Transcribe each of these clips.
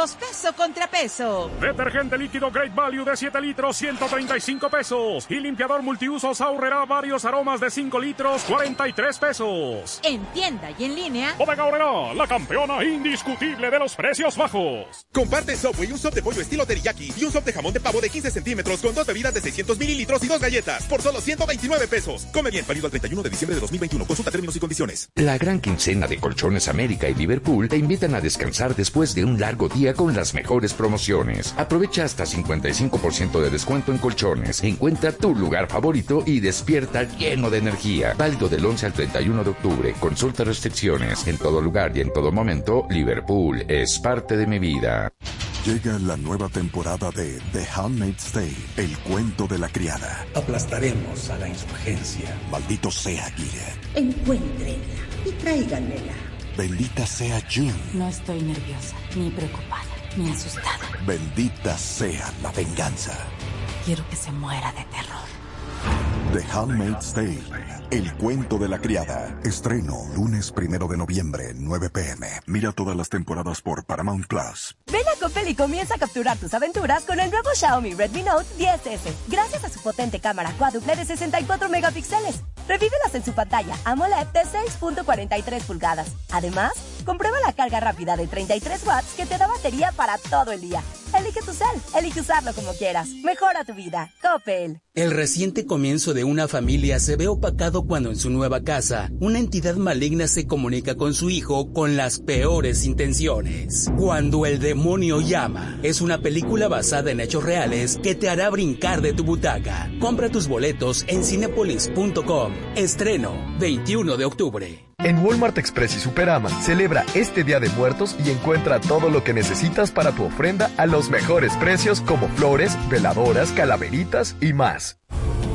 productos peso contra peso. Detergente líquido Great Value de 7 litros, 135 pesos. Y limpiador multiusos ahorrará varios aromas de 5 litros, 43 pesos. En tienda y en línea. Bodega Horrera, la campeona indiscutible de los precios bajos. Comparte Subway un soft de pollo estilo teriyaki y un soft de jamón de pavo de 15 centímetros con dos bebidas de 600 mililitros y dos galletas por solo 129 pesos. Come bien, válido al 31 de diciembre de 2021. Consulta términos y condiciones. La gran quincena de Colchones América y Liverpool te invitan a descansar después de un largo día con las mejores promociones. Aprovecha hasta 55% de descuento en colchones. Encuentra tu lugar favorito y despierta lleno de energía. Válido del 11 al 31 de octubre. Consulta restricciones. En todo lugar y en todo momento, Liverpool es parte de mi vida. Llega la nueva temporada de The Handmaid's Tale, el cuento de la criada. Aplastaremos a la insurgencia. Maldito sea Gilead. Encuéntrenla y tráiganmela. Bendita sea June. No estoy nerviosa, ni preocupada, ni asustada. Bendita sea la venganza. Quiero que se muera de terror. The Handmaid's Tale, el cuento de la criada. Estreno lunes primero de noviembre, 9 pm. Mira todas las temporadas por Paramount Plus. Ven a Coppel y comienza a capturar tus aventuras con el nuevo Xiaomi Redmi Note 10S. Gracias a su potente cámara cuádruple de 64 megapíxeles. Revívelas en su pantalla AMOLED de 6.43 pulgadas. Además, comprueba la carga rápida de 33 watts que te da batería para todo el día. Elige tu cel, elige usarlo como quieras. Mejora tu vida. Coppel. El reciente comienzo de una familia se ve opacado cuando en su nueva casa una entidad maligna se comunica con su hijo con las peores intenciones. Cuando el demonio llama es una película basada en hechos reales que te hará brincar de tu butaca. Compra tus boletos en cinepolis.com. Estreno 21 de octubre. En Walmart Express y Superama celebra este Día de Muertos y encuentra todo lo que necesitas para tu ofrenda a los mejores precios como flores, veladoras, calaveritas y más.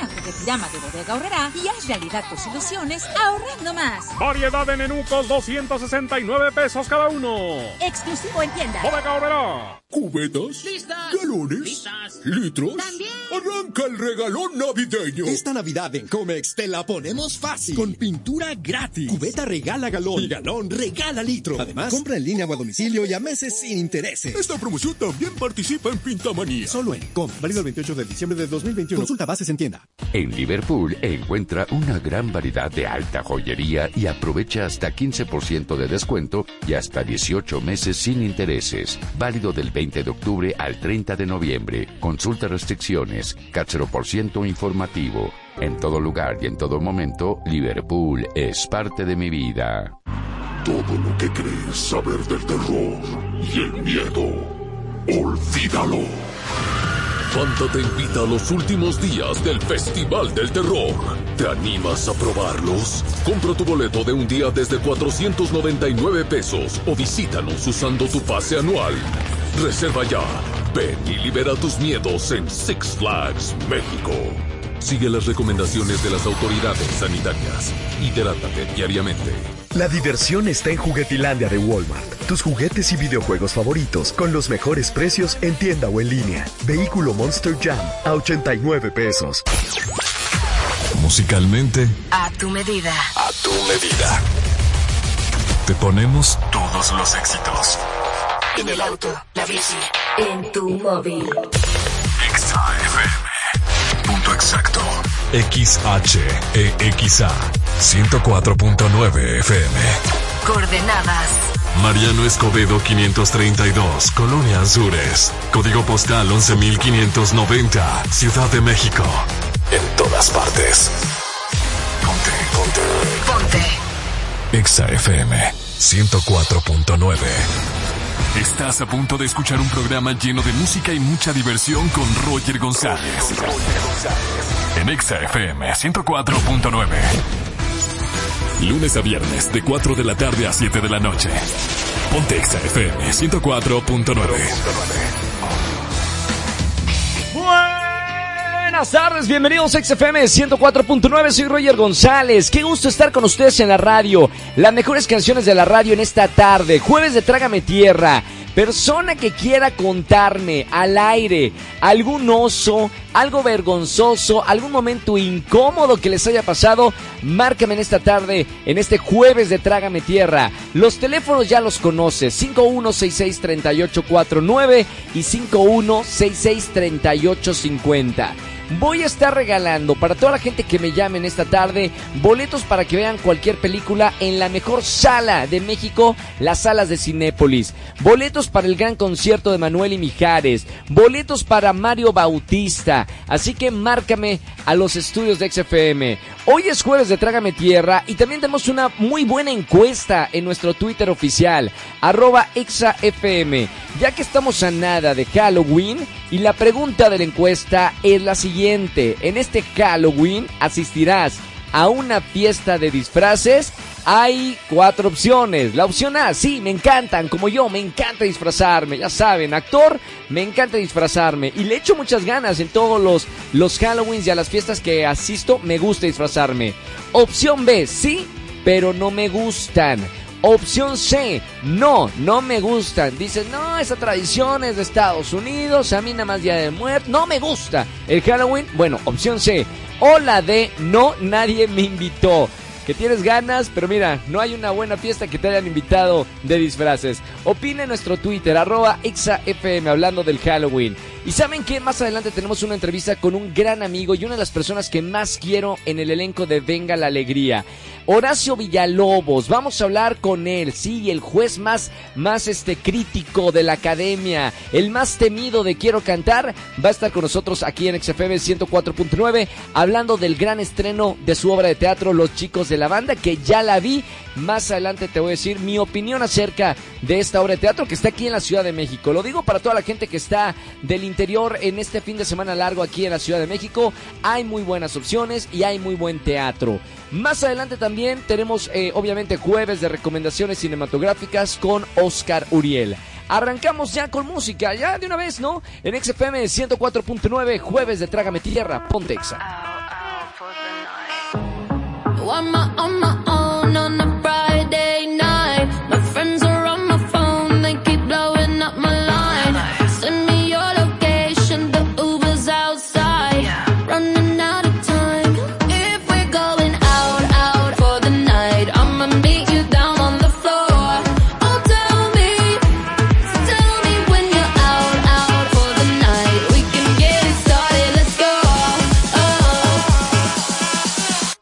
Ven a Juguetirama de Bodega Horrera y haz realidad tus ilusiones ahorrando más. Variedad de nenucos, 269 pesos cada uno. Exclusivo en tienda. Bodega Horrera. ¿Cubetas? ¿Listas? ¿Galones? ¿Listas? ¿Litros? También. Arranca el regalón navideño. Esta Navidad en Comex te la ponemos fácil. Con pintura gratis. Cubeta regala galón. Y galón regala litro. Además, compra en línea o a domicilio y a meses sin intereses. Esta promoción también participa en Pintamanía. Solo en Com. Válido el 28 de diciembre de 2021. Consulta bases en tienda. En Liverpool encuentra una gran variedad de alta joyería y aprovecha hasta 15% de descuento y hasta 18 meses sin intereses. Válido del 20 de octubre al 30 de noviembre. Consulta restricciones. Cáchero por ciento informativo. En todo lugar y en todo momento, Liverpool es parte de mi vida. Todo lo que crees saber del terror y el miedo, olvídalo. Fanta te invita a los últimos días del Festival del Terror. ¿Te animas a probarlos? Compra tu boleto de un día desde 499 pesos o visítanos usando tu pase anual. Reserva ya. Ven y libera tus miedos en Six Flags México. Sigue las recomendaciones de las autoridades sanitarias. Hidrátate diariamente. La diversión está en Juguetilandia de Walmart. Tus juguetes y videojuegos favoritos con los mejores precios en tienda o en línea. Vehículo Monster Jam a 89 pesos. Musicalmente, A tu medida. a tu medida. Te ponemos todos los éxitos. En el auto, la bici, en tu móvil. Exa FM. Exacto. XHEXA. 104.9 FM. Coordenadas. Mariano Escobedo 532, Colonia Azures. Código postal 11590, Ciudad de México. En todas partes. Ponte, ponte. Ponte. Exa FM 104.9. Estás a punto de escuchar un programa lleno de música y mucha diversión con Roger González. En Exa FM 104.9. Lunes a viernes de 4 de la tarde a 7 de la noche. Pontexa FM 104.9. Buenas tardes, bienvenidos a XFM 104.9, soy Roger González, qué gusto estar con ustedes en la radio, las mejores canciones de la radio en esta tarde, jueves de Trágame Tierra, persona que quiera contarme al aire algún oso, algo vergonzoso, algún momento incómodo que les haya pasado, márcame en esta tarde, en este jueves de Trágame Tierra. Los teléfonos ya los conoces, 51663849 y 51663850 voy a estar regalando para toda la gente que me llame en esta tarde boletos para que vean cualquier película en la mejor sala de México, las salas de Cinépolis. Boletos para el gran concierto de Manuel y Mijares. Boletos para Mario Bautista. Así que márcame a los estudios de XFM. Hoy es jueves de Trágame Tierra y también tenemos una muy buena encuesta en nuestro Twitter oficial, arroba ExaFM, ya que estamos a nada de Halloween y la pregunta de la encuesta es la siguiente. En este Halloween asistirás a una fiesta de disfraces hay cuatro opciones. La opción A, sí, me encantan, como yo, me encanta disfrazarme. Ya saben, actor, me encanta disfrazarme. Y le echo muchas ganas en todos los, los Halloweens y a las fiestas que asisto, me gusta disfrazarme. Opción B, sí, pero no me gustan. Opción C, no, no me gustan. Dicen, no, esa tradición es de Estados Unidos, a mí nada más día de muerte, no me gusta. El Halloween, bueno, opción C. O la D, no, nadie me invitó que tienes ganas, pero mira, no hay una buena fiesta que te hayan invitado de disfraces. Opina nuestro Twitter, arroba exafm, hablando del Halloween. Y saben que más adelante tenemos una entrevista con un gran amigo y una de las personas que más quiero en el elenco de Venga la Alegría. Horacio Villalobos, vamos a hablar con él, sí, el juez más, más este crítico de la academia, el más temido de Quiero Cantar, va a estar con nosotros aquí en XFM 104.9, hablando del gran estreno de su obra de teatro Los Chicos de la Banda, que ya la vi, más adelante te voy a decir mi opinión acerca de esta obra de teatro que está aquí en la Ciudad de México. Lo digo para toda la gente que está del interior en este fin de semana largo aquí en la Ciudad de México, hay muy buenas opciones y hay muy buen teatro. Más adelante también tenemos eh, obviamente jueves de recomendaciones cinematográficas con Oscar Uriel. Arrancamos ya con música, ya de una vez, ¿no? En XFM 104.9, jueves de Trágame Tierra, Pontexa.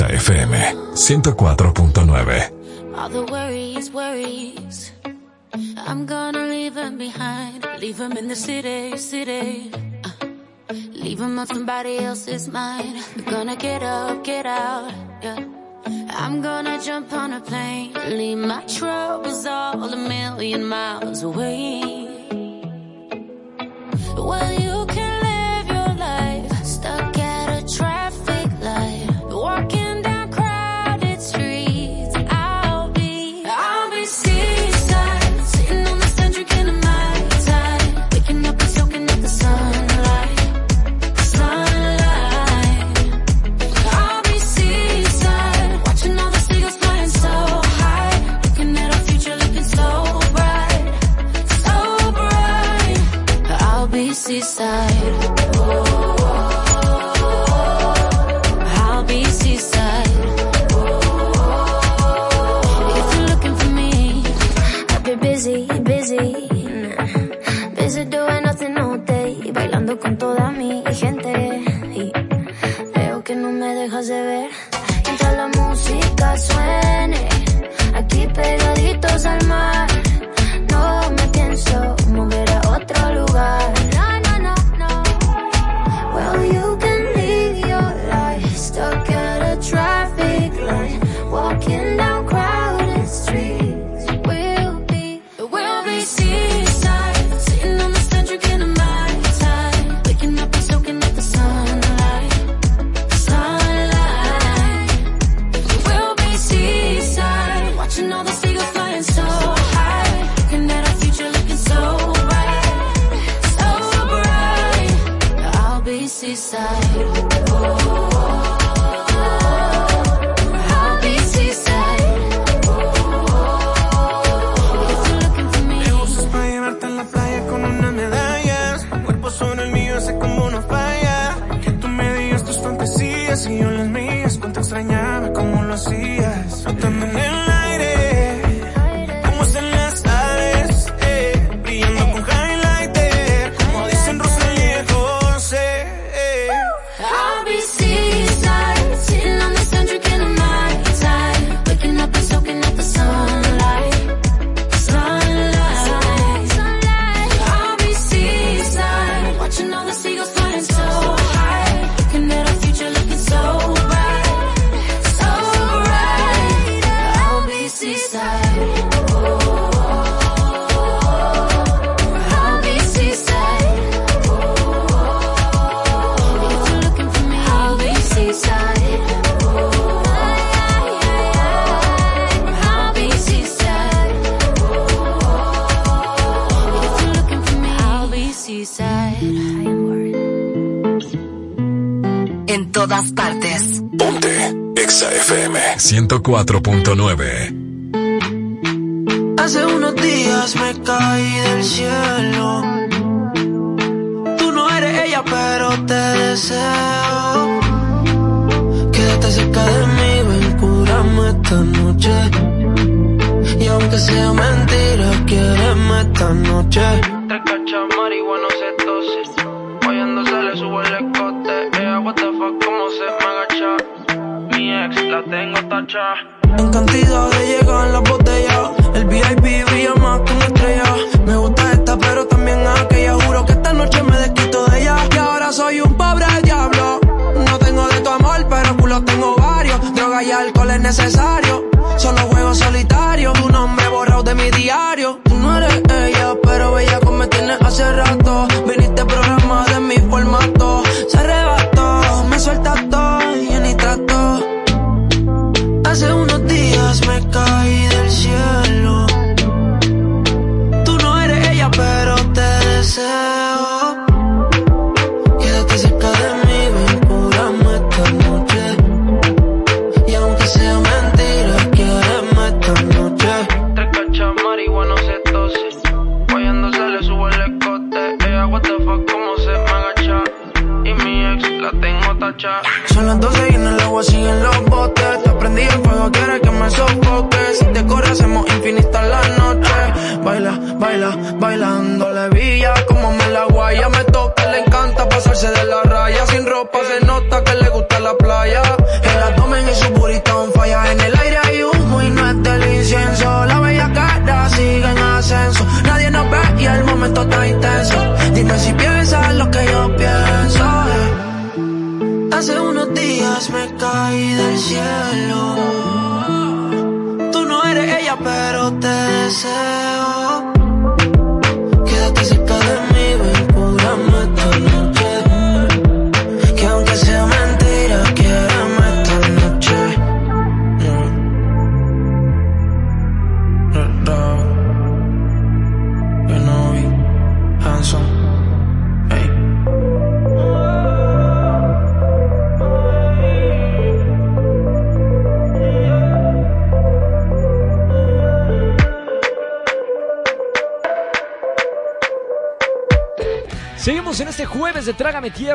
Exa FM 104.9. All the worries, worries. I'm gonna leave them behind. Leave them in the city, city. Uh, leave them on somebody else's mind. I'm gonna get up, get out. Yeah. I'm gonna jump on a plane. Leave my troubles all a million miles away. Well, you side. 24 necesario. Solo juego solitario, tu nombre borrado de mi diario. Tú no eres ella, pero ella como me tienes hace rato.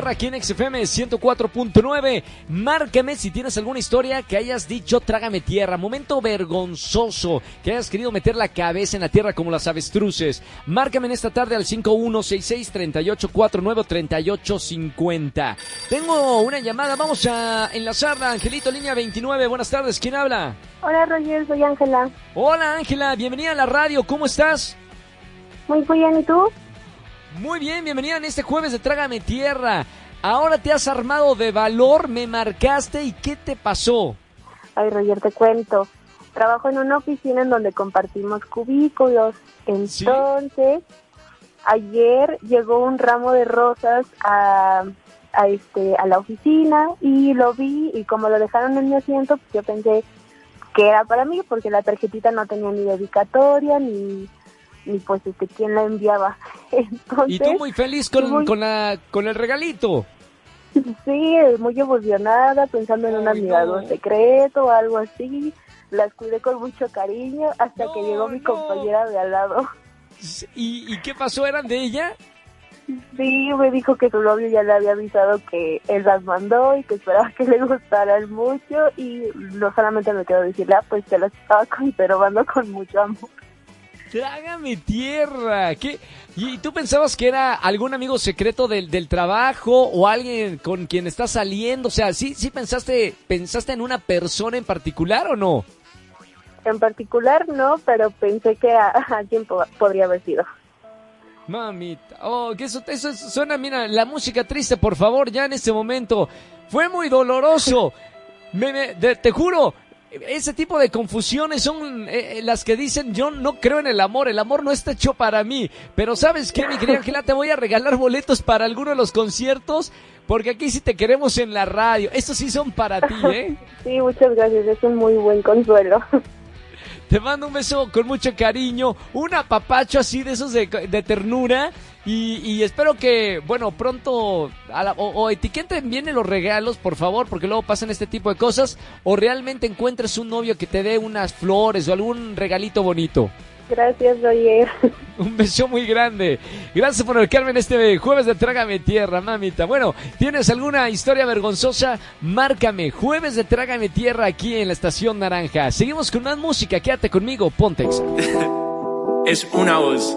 Tierra aquí en XFM 104.9. Márcame si tienes alguna historia que hayas dicho Trágame Tierra. Momento vergonzoso que hayas querido meter la cabeza en la tierra como las avestruces. Márcame en esta tarde al 5166-3849-3850. Tengo una llamada. Vamos a enlazarla. Angelito, línea 29. Buenas tardes. ¿Quién habla? Hola Roger, soy Ángela. Hola Ángela, bienvenida a la radio. ¿Cómo estás? Muy bien, ¿y tú? Muy bien, bienvenida en este jueves de Trágame Tierra. Ahora te has armado de valor, me marcaste y ¿qué te pasó? Ay Roger, te cuento. Trabajo en una oficina en donde compartimos cubículos. Entonces, ayer llegó un ramo de rosas a, a, este, a la oficina y lo vi y como lo dejaron en mi asiento, pues yo pensé que era para mí porque la tarjetita no tenía ni dedicatoria ni ni pues este quién la enviaba. Entonces, Y tú muy feliz con, muy- con, la, con el regalito. Sí, muy emocionada, pensando en un admirador secreto o algo así. Las cuidé con mucho cariño hasta que llegó mi compañera de al lado. ¿Y, ¿Y qué pasó? ¿Eran de ella? Sí, me dijo que su novio ya le había avisado que él las mandó y que esperaba que le gustaran mucho y no solamente me quedó decirle, ah, pues te las estaba conservando con mucho amor. Trágame tierra. ¿Qué? ¿Y tú pensabas que era algún amigo secreto del, del trabajo o alguien con quien estás saliendo? O sea, ¿sí, sí pensaste, pensaste en una persona en particular o no? En particular no, pero pensé que a, a alguien po- podría haber sido. Mamita, oh, que eso, eso suena, mira, la música triste, por favor, ya en este momento. Fue muy doloroso. Me, me- de- te juro, ese tipo de confusiones son eh, eh, las que dicen yo no creo en el amor, el amor no está hecho para mí. Pero sabes qué, mi querida Ángela, te voy a regalar boletos para alguno de los conciertos, porque aquí sí te queremos en la radio. Estos sí son para ti, ¿eh? Sí, muchas gracias, es un muy buen consuelo. Te mando un beso con mucho cariño, un apapacho así de esos de, de ternura y, y espero que, bueno, pronto a la- o, o etiqueten bien en los regalos, por favor, porque luego pasan este tipo de cosas o realmente encuentres un novio que te dé unas flores o algún regalito bonito. Gracias, Roger. Un beso muy grande. Gracias por marcarme en este jueves de Trágame Tierra, mamita. Bueno, ¿tienes alguna historia vergonzosa? Márcame. Jueves de Trágame Tierra aquí en la Estación Naranja. Seguimos con más música. Quédate conmigo. Pontex. es una voz.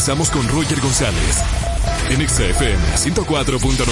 regresamos con Roger González en XFM 104.9.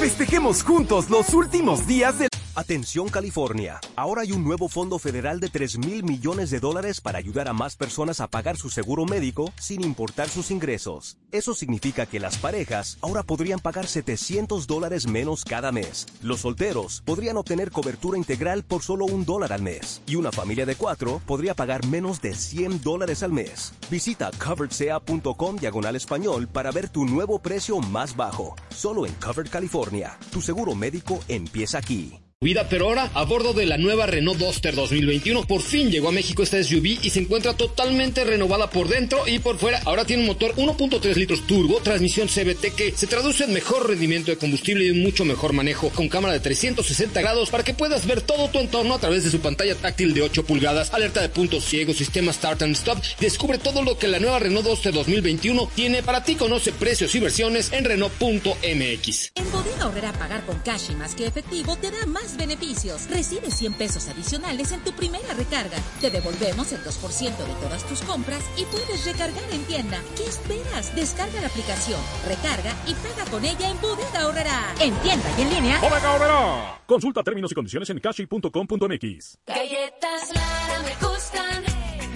Festejemos juntos los últimos días de Atención California. Ahora hay un nuevo fondo federal de 3 mil millones de dólares para ayudar a más personas a pagar su seguro médico sin importar sus ingresos. Eso significa que las parejas ahora podrían pagar 700 dólares menos cada mes. Los solteros podrían obtener cobertura integral por solo un dólar al mes. Y una familia de cuatro podría pagar menos de 100 dólares al mes. Visita coveredsea.com diagonal español para ver tu nuevo precio más bajo. Solo en Covered California. Tu seguro médico empieza aquí. Vida pero ahora a bordo de la nueva Renault Duster 2021. Por fin llegó a México esta SUV y se encuentra totalmente renovada por dentro y por fuera. Ahora tiene un motor 1.3 litros turbo, transmisión CBT que se traduce en mejor rendimiento de combustible y un mucho mejor manejo con cámara de 360 grados para que puedas ver todo tu entorno a través de su pantalla táctil de 8 pulgadas, alerta de puntos ciegos, sistema Start and Stop. Descubre todo lo que la nueva Renault Duster 2021 tiene para ti. Conoce precios y versiones en Renault.mx. En Bodega Horrera pagar con cash y más que efectivo te da más beneficios. Recibe 100 pesos adicionales en tu primera recarga. Te devolvemos el 2% de todas tus compras y puedes recargar en tienda. ¿Qué esperas? Descarga la aplicación, recarga y paga con ella en Bodega Horrera. En tienda y en línea. Bodega Horrera. Consulta términos y condiciones en cashi.com.mx. Galletas Lara me gustan,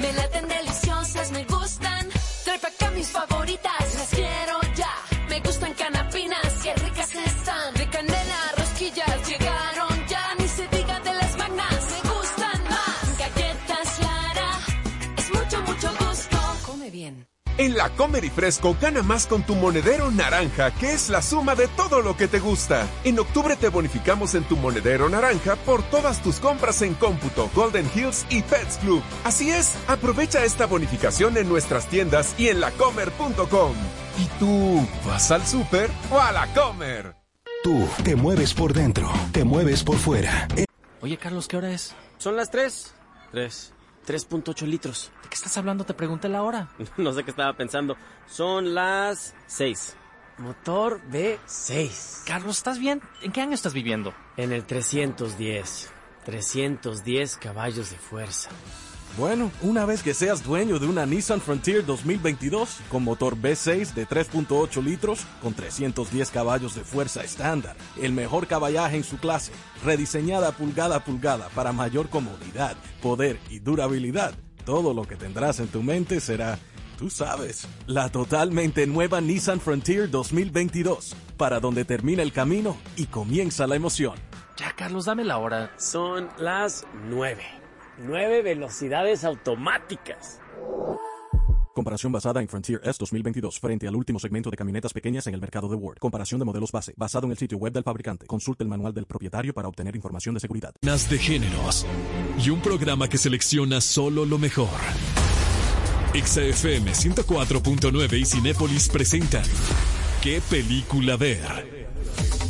me laten deliciosas, me gustan. Trae pa' acá mis favoritas, En la Comer y Fresco gana más con tu monedero naranja, que es la suma de todo lo que te gusta. En octubre te bonificamos en tu monedero naranja por todas tus compras en cómputo, Golden Hills y Pets Club. Así es, aprovecha esta bonificación en nuestras tiendas y en lacomer.com. ¿Y tú vas al súper o a la Comer? Tú te mueves por dentro, te mueves por fuera. Oye, Carlos, ¿qué hora es? Son las 3. 3. 3.8 litros. ¿De qué estás hablando? Te pregunté la hora. No sé qué estaba pensando. Son las 6. Motor B6. Carlos, ¿estás bien? ¿En qué año estás viviendo? En el 310. 310 caballos de fuerza. Bueno, una vez que seas dueño de una Nissan Frontier 2022 con motor V6 de 3.8 litros con 310 caballos de fuerza estándar, el mejor caballaje en su clase, rediseñada pulgada a pulgada para mayor comodidad, poder y durabilidad, todo lo que tendrás en tu mente será, tú sabes, la totalmente nueva Nissan Frontier 2022, para donde termina el camino y comienza la emoción. Ya, Carlos, dame la hora. Son las 9. 9 velocidades automáticas. Comparación basada en Frontier S 2022 frente al último segmento de camionetas pequeñas en el mercado de Word. Comparación de modelos base basado en el sitio web del fabricante. Consulte el manual del propietario para obtener información de seguridad. Nas de géneros y un programa que selecciona solo lo mejor. XFM 104.9 y Cinépolis presentan ¿Qué película ver?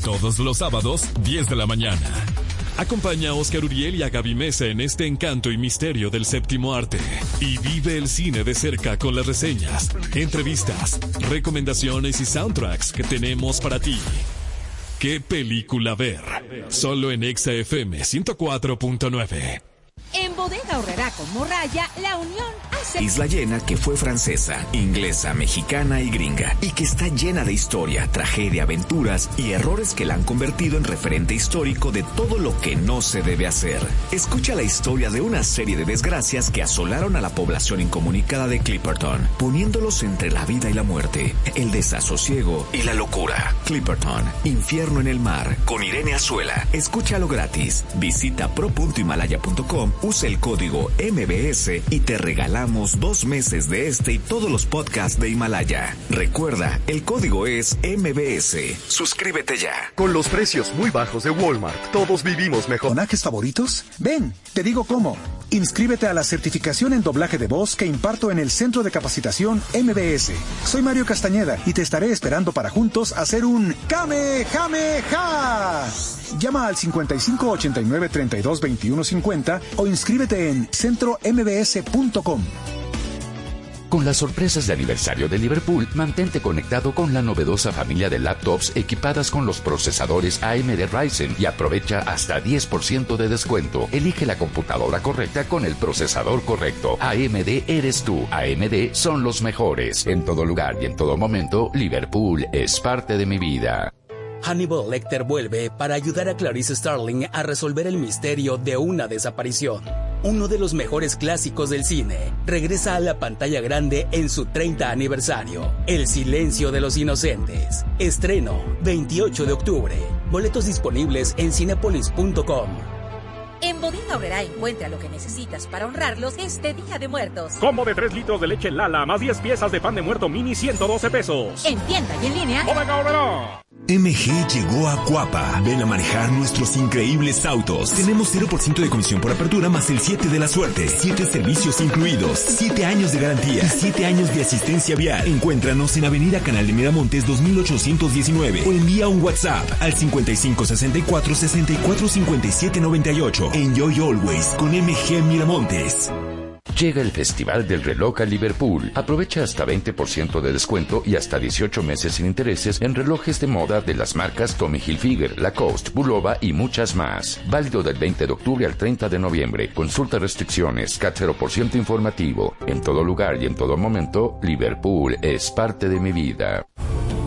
Todos los sábados, 10 de la mañana. Acompaña a Oscar Uriel y a Gaby Mesa en este encanto y misterio del séptimo arte. Y vive el cine de cerca con las reseñas, entrevistas, recomendaciones y soundtracks que tenemos para ti. ¿Qué película ver? Solo en XFM 104.9. En Bodega Horrera con Morraya, la unión. Isla llena que fue francesa, inglesa, mexicana y gringa, y que está llena de historia, tragedia, aventuras y errores que la han convertido en referente histórico de todo lo que no se debe hacer. Escucha la historia de una serie de desgracias que asolaron a la población incomunicada de Clipperton, poniéndolos entre la vida y la muerte, el desasosiego y la locura. Clipperton, infierno en el mar, con Irene Azuela. Escúchalo gratis. Visita pro.himalaya.com, usa el código MBS y te regalamos regalamos dos meses de este y todos los podcasts de Himalaya. Recuerda, el código es MBS. Suscríbete ya. Con los precios muy bajos de Walmart, todos vivimos mejor. ¿Donajes favoritos? Ven, te digo cómo. Inscríbete a la certificación en doblaje de voz que imparto en el Centro de Capacitación MBS. Soy Mario Castañeda y te estaré esperando para juntos hacer un Kame Jame Ja. Llama al 55 89 32 21 50 o inscríbete en centrombs.com. Con las sorpresas de aniversario de Liverpool, mantente conectado con la novedosa familia de laptops equipadas con los procesadores AMD Ryzen y aprovecha hasta 10% de descuento. Elige la computadora correcta con el procesador correcto. AMD eres tú. AMD son los mejores. En todo lugar y en todo momento, Liverpool es parte de mi vida. Hannibal Lecter vuelve para ayudar a Clarice Starling a resolver el misterio de una desaparición. Uno de los mejores clásicos del cine regresa a la pantalla grande en su 30 aniversario. El silencio de los inocentes. Estreno 28 de octubre. Boletos disponibles en cinepolis.com. En Bodega Aurrera encuentra lo que necesitas para honrarlos este Día de Muertos. Combo de 3 litros de leche Lala más 10 piezas de pan de muerto mini 112 pesos. En tienda y en línea. Bodega Aurrera. MG llegó a Cuapa. Ven a manejar nuestros increíbles autos. Tenemos 0% de comisión por apertura más el 7 de la suerte. 7 servicios incluidos. 7 años de garantía. 7 años de asistencia vial. Encuéntranos en Avenida Canal de Miramontes 2819 o envía un WhatsApp al 5564 64 57 98. Enjoy always con MG Miramontes. Llega el Festival del Reloj a Liverpool. Aprovecha hasta 20% de descuento y hasta 18 meses sin intereses en relojes de moda de las marcas Tommy Hilfiger, Lacoste, Bulova y muchas más. Válido del 20 de octubre al 30 de noviembre. Consulta restricciones, CAT 0% informativo. En todo lugar y en todo momento, Liverpool es parte de mi vida.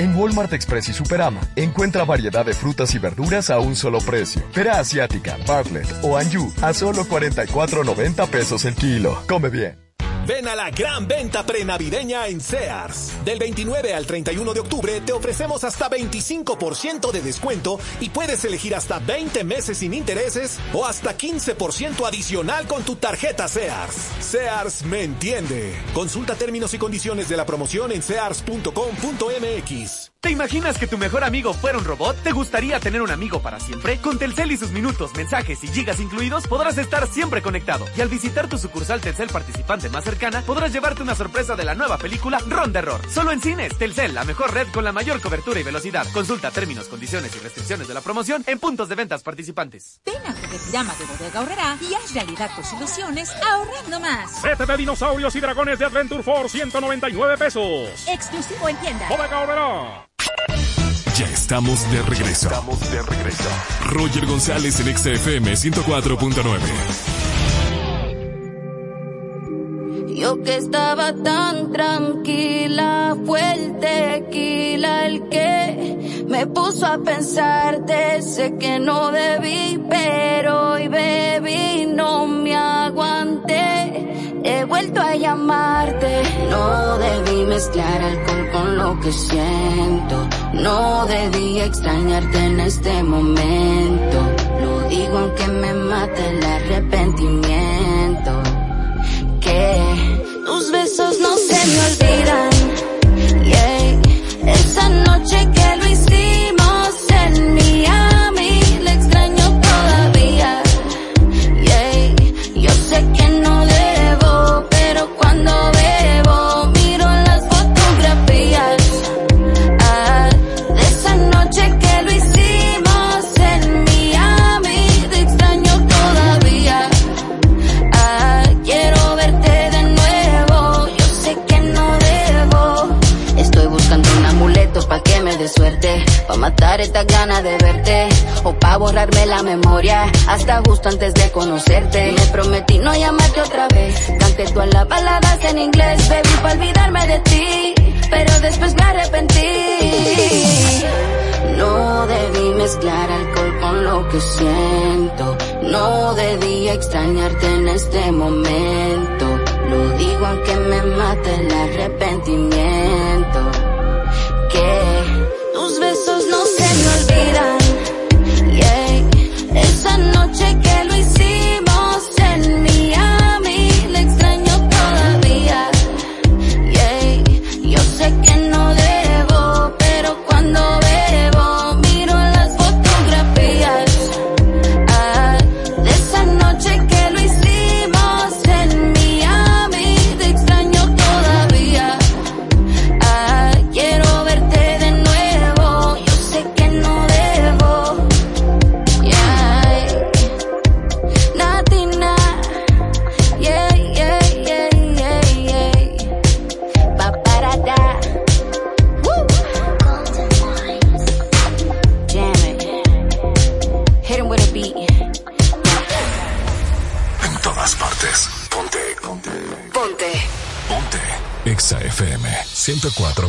En Walmart Express y Superama encuentra variedad de frutas y verduras a un solo precio. Pera asiática, Bartlett o Anju a solo 44.90 pesos el kilo. Come bien. Ven a la gran venta prenavideña en Sears. Del 29 al 31 de octubre te ofrecemos hasta 25% de descuento y puedes elegir hasta 20 meses sin intereses o hasta 15% adicional con tu tarjeta Sears. Sears me entiende. Consulta términos y condiciones de la promoción en sears.com.mx. ¿Te imaginas que tu mejor amigo fuera un robot? ¿Te gustaría tener un amigo para siempre? Con Telcel y sus minutos, mensajes y gigas incluidos, podrás estar siempre conectado. Y al visitar tu sucursal Telcel participante más cercana, podrás llevarte una sorpresa de la nueva película Ron de Error. Solo en cines, Telcel, la mejor red con la mayor cobertura y velocidad. Consulta términos, condiciones y restricciones de la promoción en puntos de ventas participantes. Ven a Juguetirama de Bodega y haz realidad tus ilusiones ahorrando más. Sete de dinosaurios y dragones de Adventure Force, 199 pesos. Exclusivo en tienda. Bodega. Ya estamos de regreso. Estamos de regreso. Roger González en XFM 104.9. Yo que estaba tan tranquila, fue el tequila el que me puso a pensarte. Sé que no debí, pero hoy bebí, no me aguanté. He vuelto a llamarte. No debí mezclar alcohol con lo que siento. No debí extrañarte en este momento. Lo digo aunque me mate el arrepentimiento. Que tus besos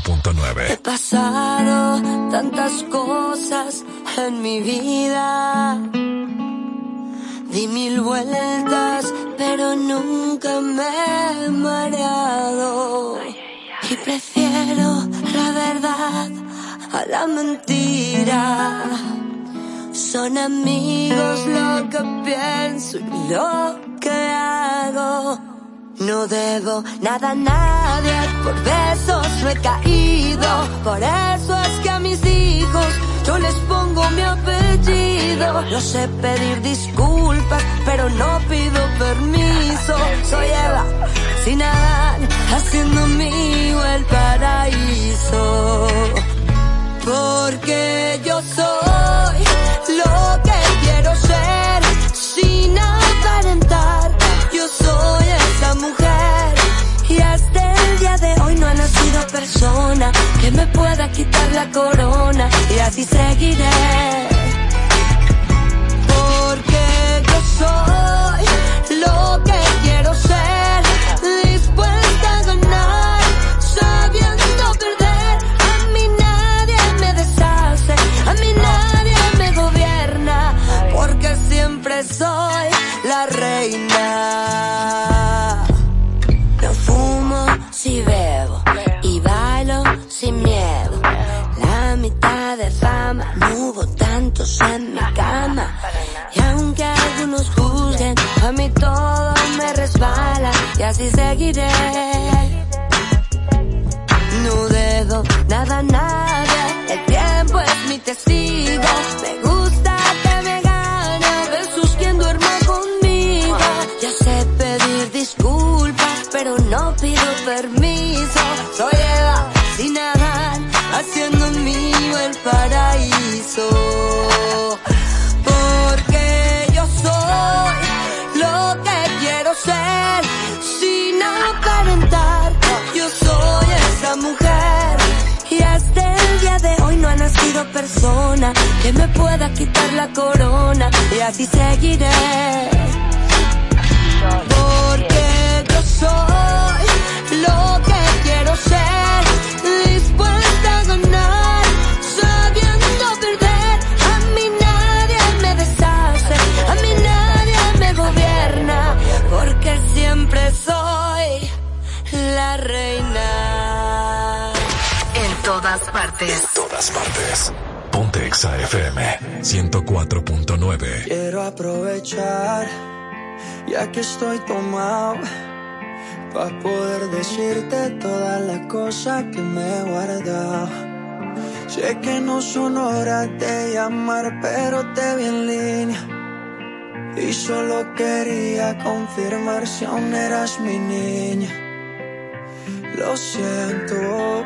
104.9. He pasado tantas cosas en mi vida. Di mil vueltas, pero nunca me he mareado. Y prefiero la verdad a la mentira. Son amigos lo que pienso y lo que hago. No debo nada a nadie, por besos no he caído. Por eso es que a mis hijos yo les pongo mi apellido. No sé pedir disculpas, pero no pido permiso. Soy Eva, sin nada, haciendo mío el paraíso. Porque yo soy lo que quiero ser, sin. Mujer. Y hasta el día de hoy no ha nacido persona que me pueda quitar la corona. Y así seguiré. Porque yo soy lo que sin miedo. La mitad de fama, no hubo tantos en mi cama. Y aunque algunos juzguen, a mí todo me resbala y así seguiré. No debo nada a nadie, el tiempo es mi testigo. Me gusta que me gane versus quien duerma conmigo. Ya sé pedir disculpas, pero no pido permiso. Nacido persona que me pueda quitar la corona. Y así seguiré. Porque yo soy lo que quiero ser, dispuesta a ganar, sabiendo perder. A mí nadie me deshace, a mí nadie me gobierna, porque siempre soy la reina. En todas partes. En todas partes. Ponte Exa FM 104.9. Quiero aprovechar, ya que estoy tomado, para poder decirte todas las cosas que me he guardado. Sé que no son horas de llamar, pero te vi en línea. Y solo quería confirmar si aún eras mi niña. Lo siento.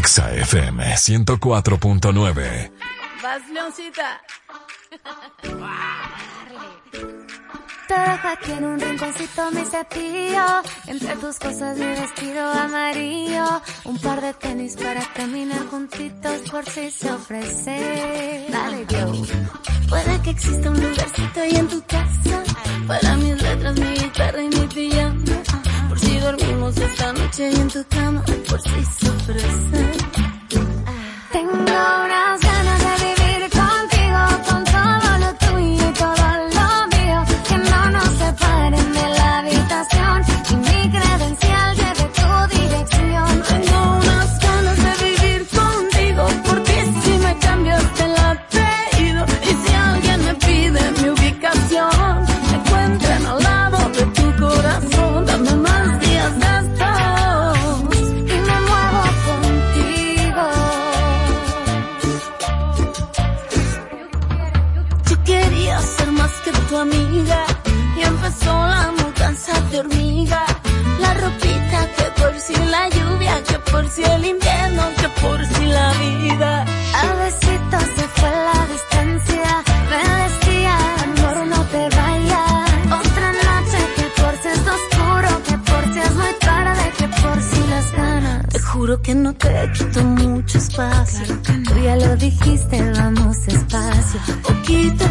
FM 104.9. Vas, Leoncita. Te dejo aquí en un rinconcito mi cepillo. Entre tus cosas mi vestido amarillo. Un par de tenis para caminar juntitos por si se ofrece. Dale, yo. Puede que exista un lugarcito ahí en tu casa. Para mis letras, mi guitarra y mi pijama. Dormimos esta noche ahí en tu cama. Por si se ofrece. Tengo unas ganas de si el invierno, que por si la vida. A besitos se fue la distancia, me decía, amor no te vayas. Otra noche que por si es oscuro, que por si es muy tarde, que por si las ganas. Te juro que no te quito mucho espacio. Tú ya lo dijiste, vamos despacio. Poquito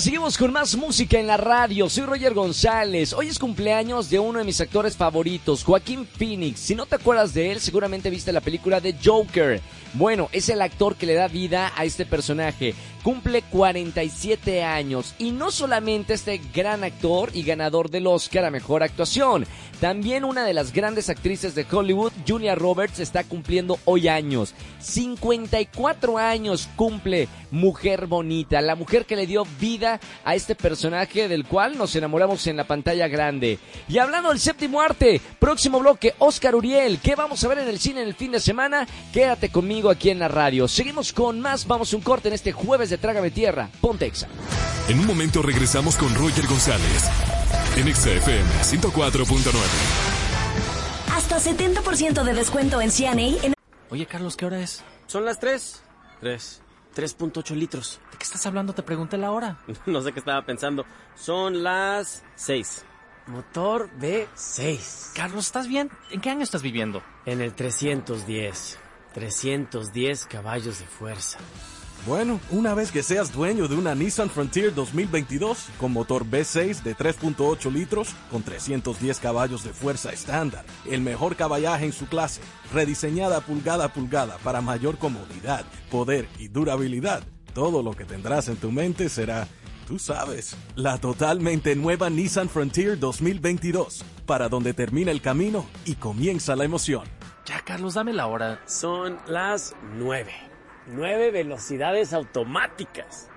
Seguimos con más música en la radio. Soy Roger González. Hoy es cumpleaños de uno de mis actores favoritos, Joaquín Phoenix. Si no te acuerdas de él, seguramente viste la película de Joker. Bueno, es el actor que le da vida a este personaje. Cumple 47 años y no solamente este gran actor y ganador del Oscar a Mejor Actuación, también una de las grandes actrices de Hollywood, Julia Roberts, está cumpliendo hoy años. 54 años cumple Mujer Bonita, la mujer que le dio vida a este personaje del cual nos enamoramos en la pantalla grande. Y hablando del séptimo arte, próximo bloque, Oscar Uriel, ¿qué vamos a ver en el cine en el fin de semana? Quédate conmigo aquí en la radio. Seguimos con más, vamos un corte en este jueves de Trágame Tierra, Pontexa. En un momento regresamos con Roger González en XFM 104.9. Hasta 70% de descuento en CNA. En... Oye, Carlos, ¿qué hora es? Son las 3. 3. 3.8 litros. ¿De qué estás hablando? Te pregunté la hora. no sé qué estaba pensando. Son las 6. Motor V6. Carlos, ¿estás bien? ¿En qué año estás viviendo? En el 310. 310 caballos de fuerza. Bueno, una vez que seas dueño de una Nissan Frontier 2022 con motor V6 de 3.8 litros con 310 caballos de fuerza estándar, el mejor caballaje en su clase, rediseñada pulgada a pulgada para mayor comodidad, poder y durabilidad, todo lo que tendrás en tu mente será, tú sabes, la totalmente nueva Nissan Frontier 2022, para donde termina el camino y comienza la emoción. Ya, Carlos, dame la hora. Son las 9. Nueve velocidades automáticas.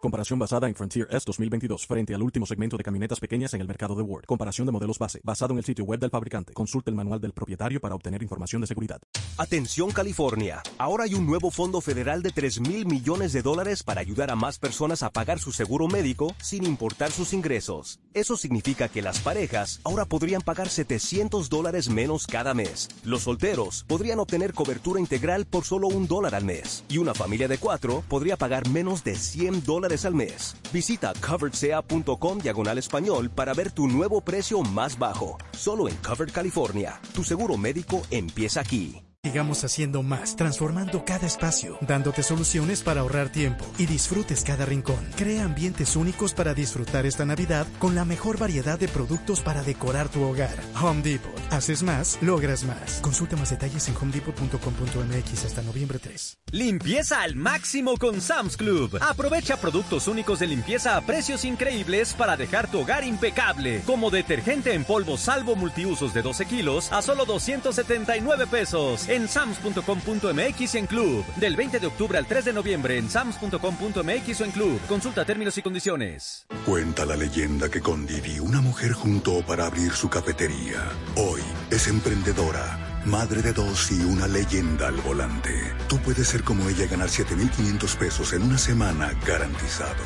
Comparación basada en Frontier S 2022 frente al último segmento de camionetas pequeñas en el mercado de Ward. Comparación de modelos base, basado en el sitio web del fabricante. Consulte el manual del propietario para obtener información de seguridad. Atención California. Ahora hay un nuevo fondo federal de 3 mil millones de dólares para ayudar a más personas a pagar su seguro médico sin importar sus ingresos. Eso significa que las parejas ahora podrían pagar 700 dólares menos cada mes. Los solteros podrían obtener cobertura integral por solo un dólar al mes. Y una familia de cuatro podría pagar menos de 100 dólares al mes. Visita coveredsea.com diagonal español para ver tu nuevo precio más bajo. Solo en Covered California. Tu seguro médico empieza aquí. Sigamos haciendo más, transformando cada espacio, dándote soluciones para ahorrar tiempo y disfrutes cada rincón. Crea ambientes únicos para disfrutar esta Navidad con la mejor variedad de productos para decorar tu hogar. Home Depot. Haces más, logras más. Consulta más detalles en homedepot.com.mx hasta noviembre 3. Limpieza al máximo con Sam's Club. Aprovecha productos únicos de limpieza a precios increíbles para dejar tu hogar impecable. Como detergente en polvo salvo multiusos de 12 kilos a solo 279 pesos en sams.com.mx y en Club. Del 20 de octubre al 3 de noviembre en sams.com.mx o en Club. Consulta términos y condiciones. Cuenta la leyenda que con Didi una mujer juntó para abrir su cafetería. Hoy es emprendedora, madre de dos y una leyenda al volante. Tú puedes ser como ella y ganar 7.500 pesos en una semana garantizados.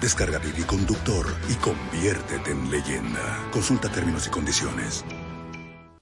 Descarga Didi Conductor y conviértete en leyenda. Consulta términos y condiciones.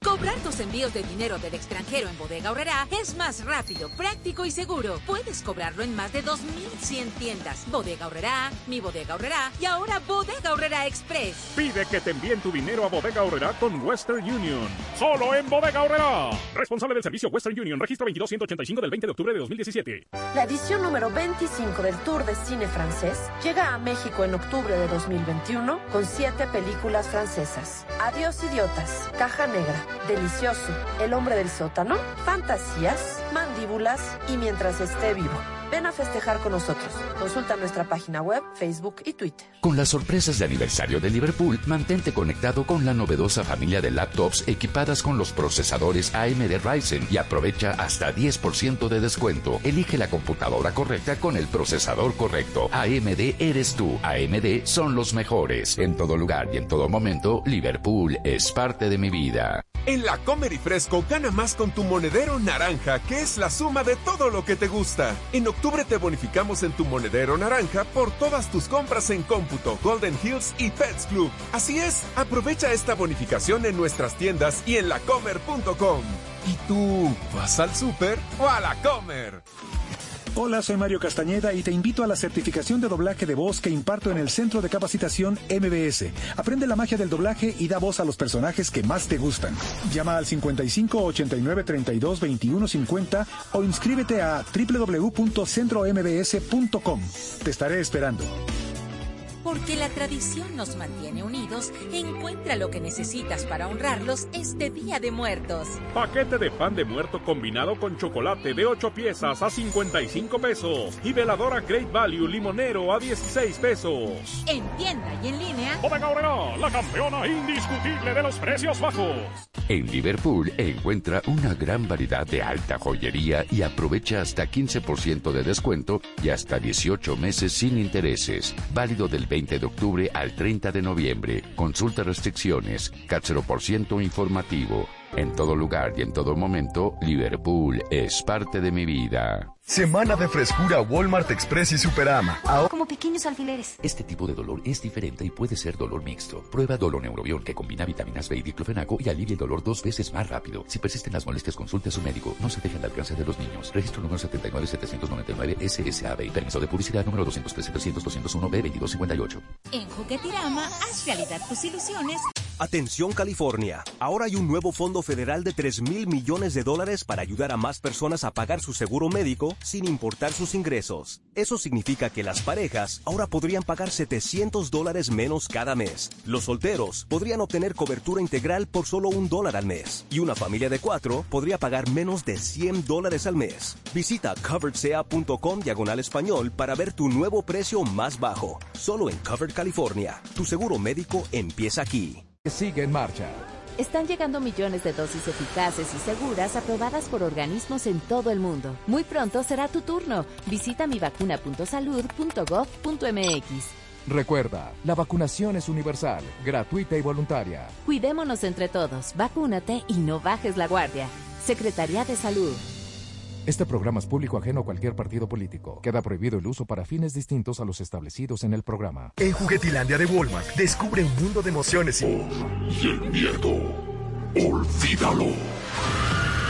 Cobrar tus envíos de dinero del extranjero en Bodega Horrera es más rápido, práctico y seguro. Puedes cobrarlo en más de 2.100 tiendas. Bodega Horrera, Mi Bodega Horrera y ahora Bodega Horrera Express. Pide que te envíen tu dinero a Bodega Horrera con Western Union. Solo en Bodega Horrera. Responsable del servicio Western Union, registro 22185 del 20 de octubre de 2017. La edición número 25 del Tour de Cine Francés llega a México en octubre de 2021 con siete películas francesas. Adiós idiotas, Caja Negra, Delicioso, El hombre del sótano, Fantasías, Mandíbulas y Mientras esté vivo. Ven a festejar con nosotros. Consulta nuestra página web, Facebook y Twitter. Con las sorpresas de aniversario de Liverpool, mantente conectado con la novedosa familia de laptops equipadas con los procesadores AMD Ryzen y aprovecha hasta 10% de descuento. Elige la computadora correcta con el procesador correcto. AMD eres tú. AMD son los mejores. En todo lugar y en todo momento, Liverpool es parte de mi vida. En la Comer y Fresco gana más con tu monedero naranja, que es la suma de todo lo que te gusta. En octubre te bonificamos en tu monedero naranja por todas tus compras en cómputo, Golden Hills y Pets Club. Así es, aprovecha esta bonificación en nuestras tiendas y en lacomer.com. ¿Y tú vas al súper o a la Comer? Hola, soy Mario Castañeda y te invito a la certificación de doblaje de voz que imparto en el Centro de Capacitación MBS. Aprende la magia del doblaje y da voz a los personajes que más te gustan. Llama al 55 89 32 21 50 o inscríbete a www.centrombs.com. Te estaré esperando. Porque la tradición nos mantiene unidos, encuentra lo que necesitas para honrarlos este Día de Muertos. Paquete de pan de muerto combinado con chocolate de 8 piezas a 55 pesos. Y veladora Great Value limonero a 16 pesos. En tienda y en línea. Bodega Aurrera, la campeona indiscutible de los precios bajos. En Liverpool encuentra una gran variedad de alta joyería y aprovecha hasta 15% de descuento y hasta 18 meses sin intereses. Válido del 20 de octubre al 30 de noviembre. Consulta restricciones. por ciento informativo. En todo lugar y en todo momento, Liverpool es parte de mi vida. Semana de frescura Walmart Express y Superama. Como pequeños alfileres. Este tipo de dolor es diferente y puede ser dolor mixto. Prueba Doloneurobion que combina vitaminas B y diclofenaco y alivia el dolor dos veces más rápido. Si persisten las molestias, consulte a su médico. No se dejen de alcance de los niños. Registro número 79799 SSAB y permiso de publicidad número 213 300 201 B 2258. En Juguetirama, haz realidad tus ilusiones. Atención California. Ahora hay un nuevo fondo federal de 3 mil millones de dólares para ayudar a más personas a pagar su seguro médico sin importar sus ingresos. Eso significa que las parejas ahora podrían pagar 700 dólares menos cada mes. Los solteros podrían obtener cobertura integral por solo un dólar al mes. Y una familia de cuatro podría pagar menos de 100 dólares al mes. Visita coveredsea.com diagonal español para ver tu nuevo precio más bajo. Solo en Covered California. Tu seguro médico empieza aquí sigue en marcha. Están llegando millones de dosis eficaces y seguras aprobadas por organismos en todo el mundo. Muy pronto será tu turno. Visita mivacuna.salud.gov.mx. Recuerda, la vacunación es universal, gratuita y voluntaria. Cuidémonos entre todos, vacúnate y no bajes la guardia. Secretaría de Salud. Este programa es público ajeno a cualquier partido político. Queda prohibido el uso para fines distintos a los establecidos en el programa. En Juguetilandia de Walmart, descubre un mundo de emociones y... y el miedo, olvídalo.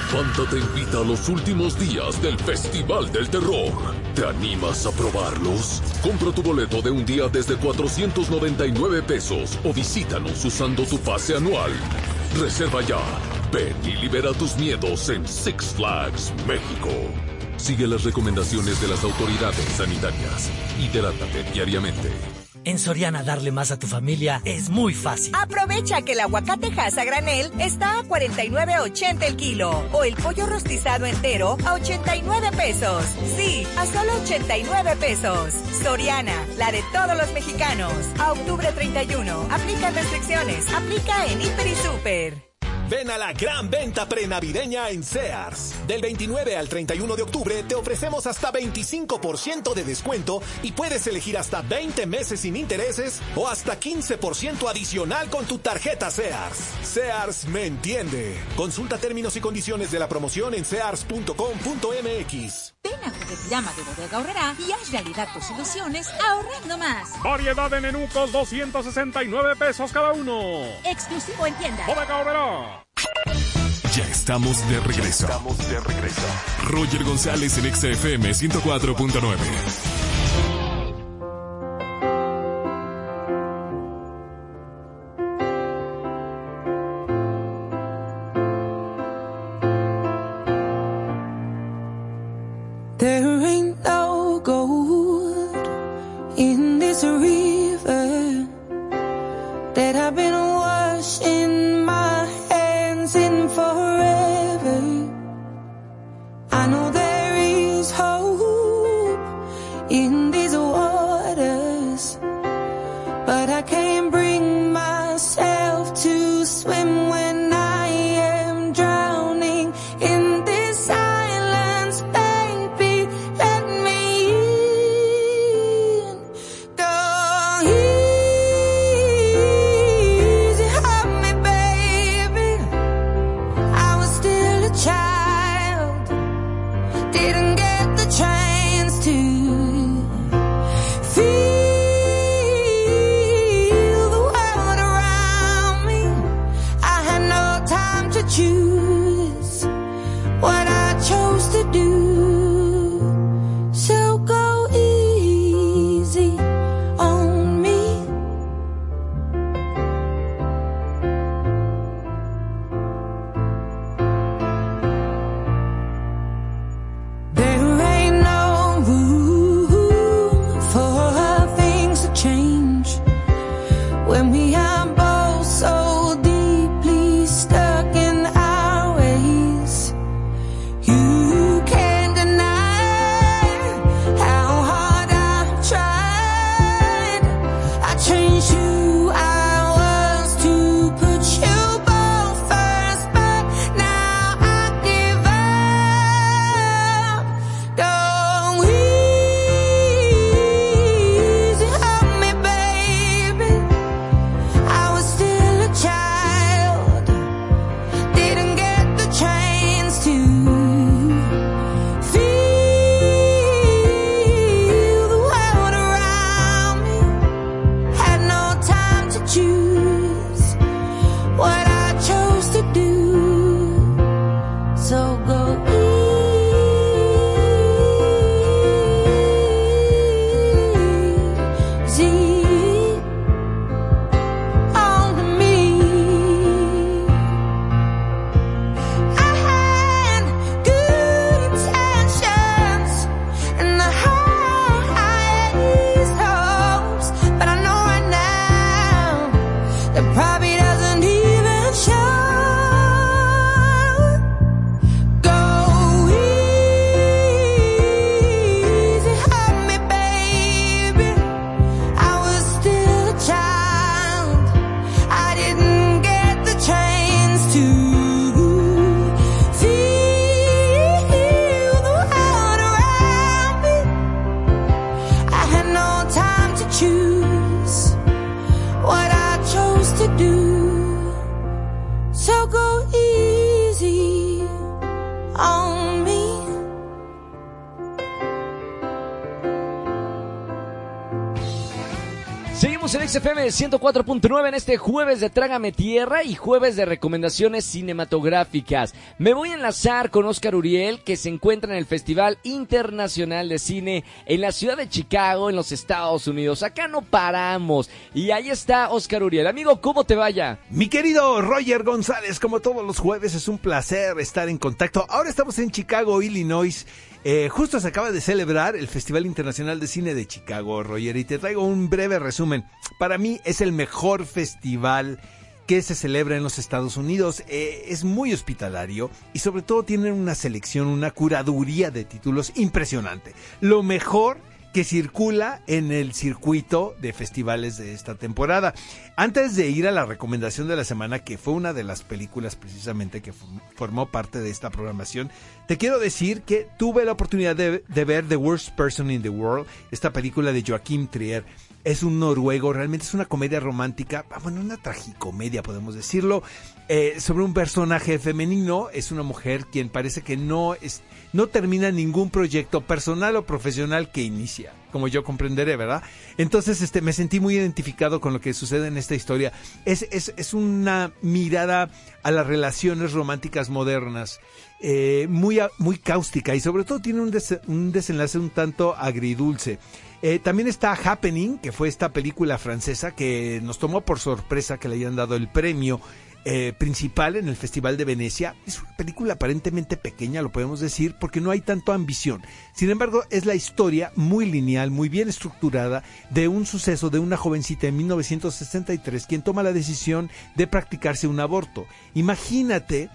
Fanta te invita a los últimos días del Festival del Terror. ¿Te animas a probarlos? Compra tu boleto de un día desde 499 pesos o visítanos usando tu pase anual. Reserva ya Ven y libera tus miedos en Six Flags México. Sigue las recomendaciones de las autoridades sanitarias. Hidrátate diariamente. En Soriana darle más a tu familia es muy fácil. Aprovecha que el aguacate a granel está a 49.80 el kilo o el pollo rostizado entero a 89 pesos. Sí, a solo 89 pesos. Soriana, la de todos los mexicanos. A octubre 31. Aplica restricciones. Aplica en Hiper y Super. Ven a la gran venta prenavideña en Sears. Del 29 al 31 de octubre te ofrecemos hasta 25% de descuento y puedes elegir hasta 20 meses sin intereses o hasta 15% adicional con tu tarjeta Sears. Sears me entiende. Consulta términos y condiciones de la promoción en sears.com.mx. Ven a Juguetirama de Bodega Horrera y haz realidad tus ilusiones ahorrando más. Variedad de nenucos, 269 pesos cada uno. Exclusivo en tienda. Bodega Horrera. Ya estamos de regreso. Estamos de regreso. Roger González en XFM 104.9. En XFM 104.9 en este jueves de Trágame Tierra y jueves de recomendaciones cinematográficas. Me voy a enlazar con Oscar Uriel, que se encuentra en el Festival Internacional de Cine en la ciudad de Chicago, en los Estados Unidos. Acá no paramos. Y ahí está Oscar Uriel. Amigo, ¿cómo te vaya? Mi querido Roger González, como todos los jueves, es un placer estar en contacto. Ahora estamos en Chicago, Illinois eh, justo se acaba de celebrar el Festival Internacional de Cine de Chicago, Roger, y te traigo un breve resumen. Para mí es el mejor festival que se celebra en los Estados Unidos. Eh, es muy hospitalario y sobre todo tienen una selección, una curaduría de títulos impresionante. Lo mejor que circula en el circuito de festivales de esta temporada. Antes de ir a la recomendación de la semana, que fue una de las películas precisamente que formó parte de esta programación, te quiero decir que tuve la oportunidad de, ver The Worst Person in the World, esta película de Joachim Trier es un noruego, realmente es una comedia romántica, bueno, una tragicomedia podemos decirlo, eh, sobre un personaje femenino, es una mujer quien parece que no, es, no termina ningún proyecto personal o profesional que inicia, como yo comprenderé, ¿verdad? Entonces este, me sentí muy identificado con lo que sucede en esta historia. Es, es, es una mirada a las relaciones románticas modernas. Eh, muy, muy cáustica y sobre todo tiene un, un desenlace un tanto agridulce. Eh, también está Happening, que fue esta película francesa que nos tomó por sorpresa que le hayan dado el premio eh, principal en el Festival de Venecia. Es una película aparentemente pequeña, lo podemos decir, porque no hay tanto ambición. Sin embargo, es la historia muy lineal, muy bien estructurada de un suceso de una jovencita en 1963 quien toma la decisión de practicarse un aborto. Imagínate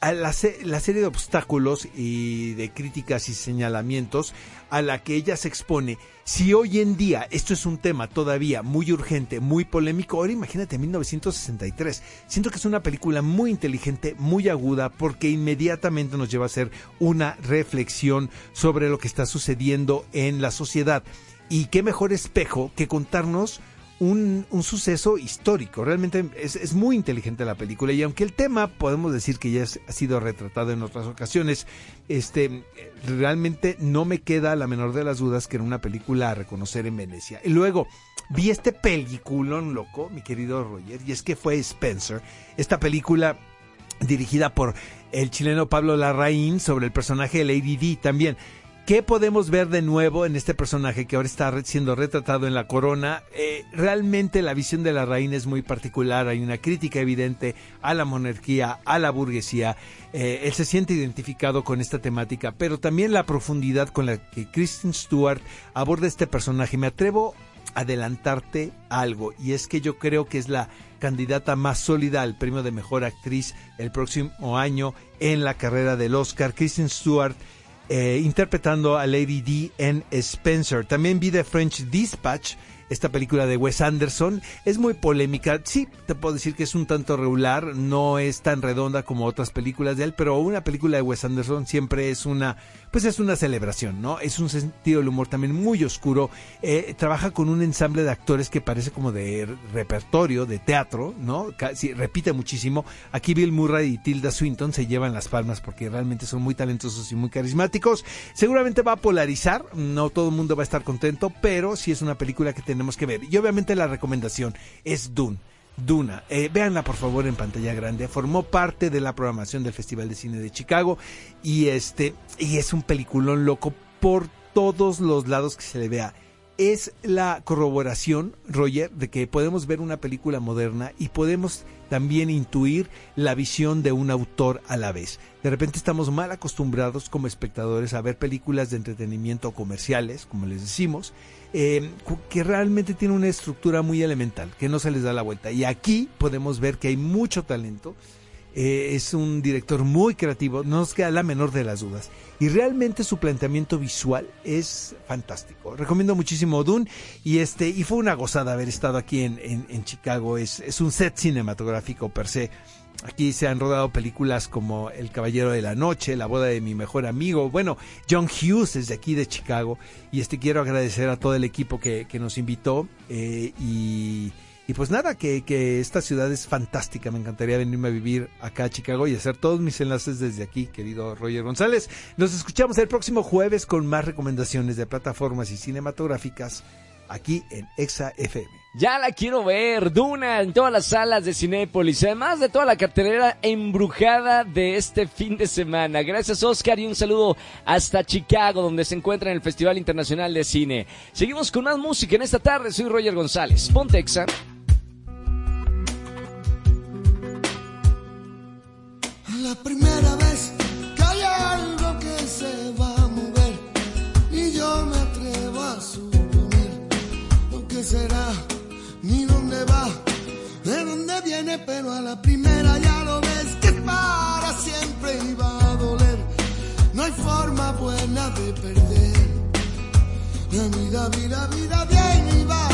a la, la, serie de obstáculos y de críticas y señalamientos a la que ella se expone. Si hoy en día esto es un tema todavía muy urgente, muy polémico, ahora imagínate 1963. Siento que es una película muy inteligente, muy aguda, porque inmediatamente nos lleva a hacer una reflexión sobre lo que está sucediendo en la sociedad. Y qué mejor espejo que contarnos un, suceso histórico. Realmente es, muy inteligente la película y aunque el tema podemos decir que ya ha sido retratado en otras ocasiones, este, realmente no me queda la menor de las dudas que era una película a reconocer en Venecia. Y luego vi este peliculón loco, mi querido Roger, y es que fue Spencer, esta película dirigida por el chileno Pablo Larraín sobre el personaje de Lady D también. ¿Qué podemos ver de nuevo en este personaje que ahora está siendo retratado en la corona? Eh, realmente la visión de la reina es muy particular, hay una crítica evidente a la monarquía, a la burguesía. Eh, él se siente identificado con esta temática, pero también la profundidad con la que Kristen Stewart aborda este personaje. Me atrevo a adelantarte algo, y es que yo creo que es la candidata más sólida al premio de mejor actriz el próximo año en la carrera del Oscar. Kristen Stewart eh, interpretando a Lady D en Spencer. También vi The French Dispatch, esta película de Wes Anderson. Es muy polémica. Sí, te puedo decir que es un tanto regular, no es tan redonda como otras películas de él, pero una película de Wes Anderson siempre es una pues es una celebración, ¿no? Es un sentido del humor también muy oscuro. Eh, trabaja con un ensamble de actores que parece como de repertorio, de teatro, ¿no? Casi, repite muchísimo. Aquí Bill Murray y Tilda Swinton se llevan las palmas porque realmente son muy talentosos y muy carismáticos. Seguramente va a polarizar, no todo el mundo va a estar contento, pero sí es una película que tenemos que ver. Y obviamente la recomendación es Dune. Duna. Eh, véanla por favor en pantalla grande. Formó parte de la programación del Festival de Cine de Chicago y este y es un peliculón loco por todos los lados que se le vea. Es la corroboración, Roger, de que podemos ver una película moderna y podemos también intuir la visión de un autor a la vez. De repente estamos mal acostumbrados como espectadores a ver películas de entretenimiento comerciales, como les decimos, eh, que realmente tiene una estructura muy elemental, que no se les da la vuelta. Y aquí podemos ver que hay mucho talento. Eh, es un director muy creativo, no nos queda la menor de las dudas. Y realmente su planteamiento visual es fantástico. Recomiendo muchísimo Dune y este y fue una gozada haber estado aquí en, en Chicago. Es, es un set cinematográfico per se Aquí se han rodado películas como El Caballero de la Noche, La boda de mi mejor amigo. Bueno, John Hughes es de aquí de Chicago. Y este quiero agradecer a todo el equipo que, nos invitó. Eh, y, pues nada, que, que, esta ciudad es fantástica. Me encantaría venirme a vivir acá a Chicago y hacer todos mis enlaces desde aquí, querido Roger González. Nos escuchamos el próximo jueves con más recomendaciones de plataformas y cinematográficas aquí en Exa FM. Ya la quiero ver, Duna en todas las salas de Cinépolis, además de toda la cartelera embrujada de este fin de semana. Gracias Oscar y un saludo hasta Chicago, donde se encuentra en el Festival Internacional de Cine. Seguimos con más música en esta tarde, soy Roger González. Ponte Exa. La primera vez que hay algo que se va a mover y yo me atrevo a suponer lo que será ni dónde va, de dónde viene, pero a la primera ya lo ves que para siempre iba a doler. No hay forma buena de perder. La vida, vida, vida, bien y va.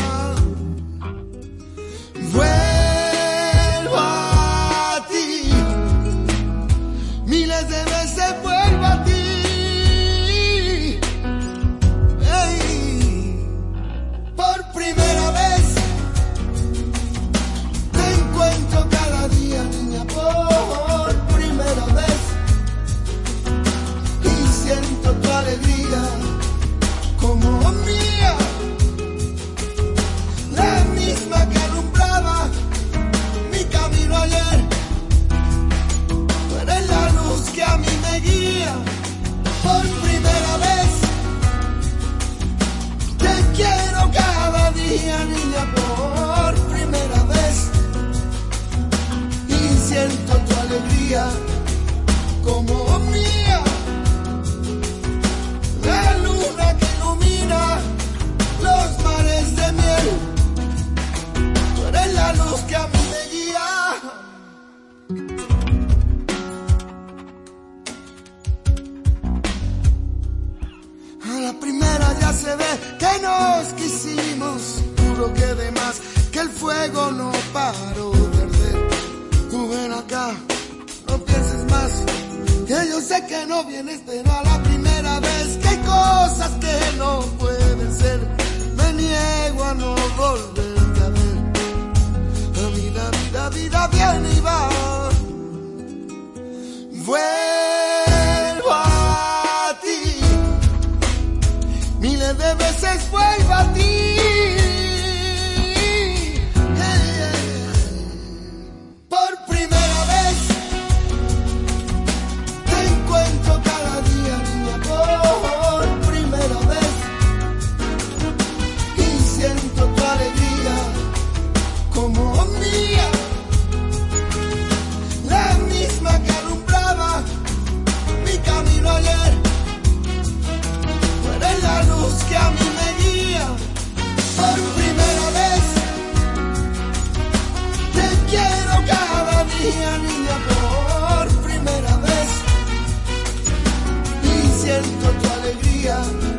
Alegría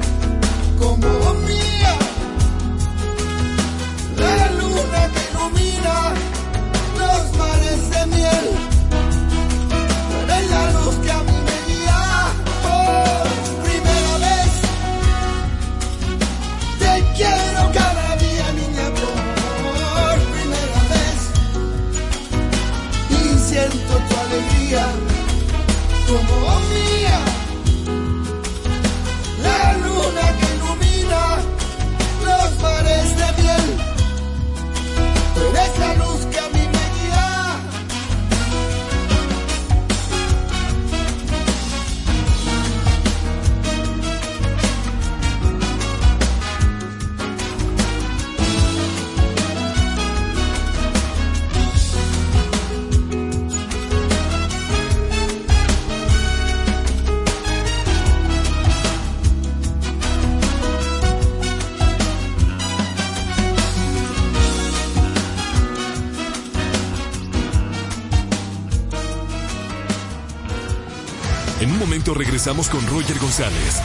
regresamos con Roger González.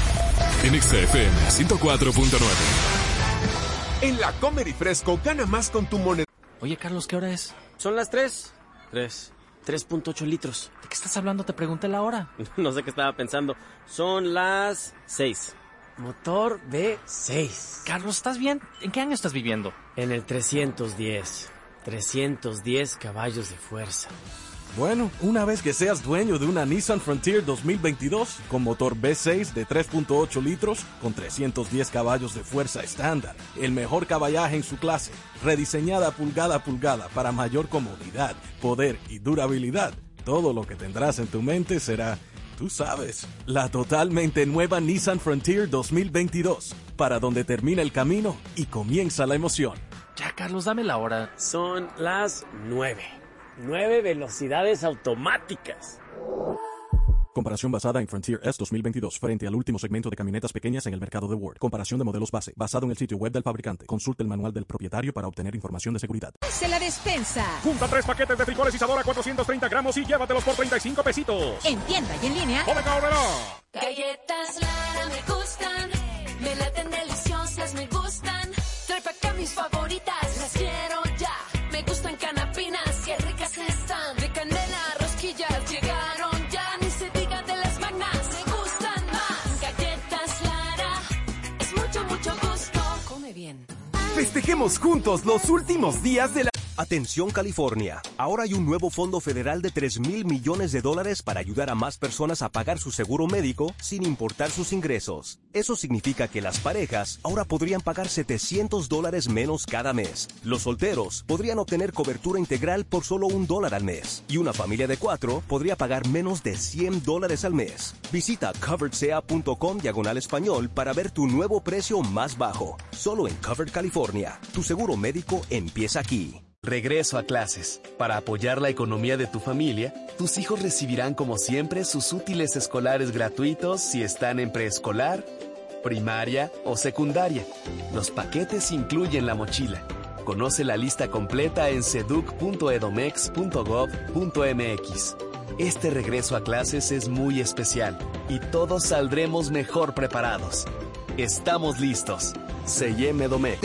En XFM 104.9. En la Comer Fresco gana más con tu moneda. Oye, Carlos, ¿qué hora es? Son las 3. 3. 3.8 litros. ¿De qué estás hablando? Te pregunté la hora. No sé qué estaba pensando. Son las 6. Motor V6. Carlos, ¿estás bien? ¿En qué año estás viviendo? En el 310. 310 caballos de fuerza. Bueno, una vez que seas dueño de una Nissan Frontier 2022 con motor V6 de 3.8 litros con 310 caballos de fuerza estándar, el mejor caballaje en su clase, rediseñada pulgada a pulgada para mayor comodidad, poder y durabilidad, todo lo que tendrás en tu mente será, tú sabes, la totalmente nueva Nissan Frontier 2022, para donde termina el camino y comienza la emoción. Ya, Carlos, dame la hora. Son las nueve. Nueve velocidades automáticas. Comparación basada en Frontier S 2022 frente al último segmento de camionetas pequeñas en el mercado de Word. Comparación de modelos base, basado en el sitio web del fabricante. Consulte el manual del propietario para obtener información de seguridad. Se la despensa. Junta tres paquetes de frijoles y sabor a 430 gramos y llévatelos por 35 pesitos. En tienda y en línea. Galletas Lara me gustan, me laten deliciosas, me gustan. Trae pa' acá mis favoritas, Festejemos juntos los últimos días de la... Atención California, ahora hay un nuevo fondo federal de 3 mil millones de dólares para ayudar a más personas a pagar su seguro médico sin importar sus ingresos. Eso significa que las parejas ahora podrían pagar 700 dólares menos cada mes. Los solteros podrían obtener cobertura integral por solo un dólar al mes. Y una familia de cuatro podría pagar menos de 100 dólares al mes. Visita coveredsea.com diagonal español para ver tu nuevo precio más bajo. Solo en Covered California. Tu seguro médico empieza aquí. Regreso a clases. Para apoyar la economía de tu familia, tus hijos recibirán como siempre sus útiles escolares gratuitos si están en preescolar, primaria o secundaria. Los paquetes incluyen la mochila. Conoce la lista completa en seduc.edomex.gov.mx. Este regreso a clases es muy especial y todos saldremos mejor preparados. Estamos listos. Se Edomex.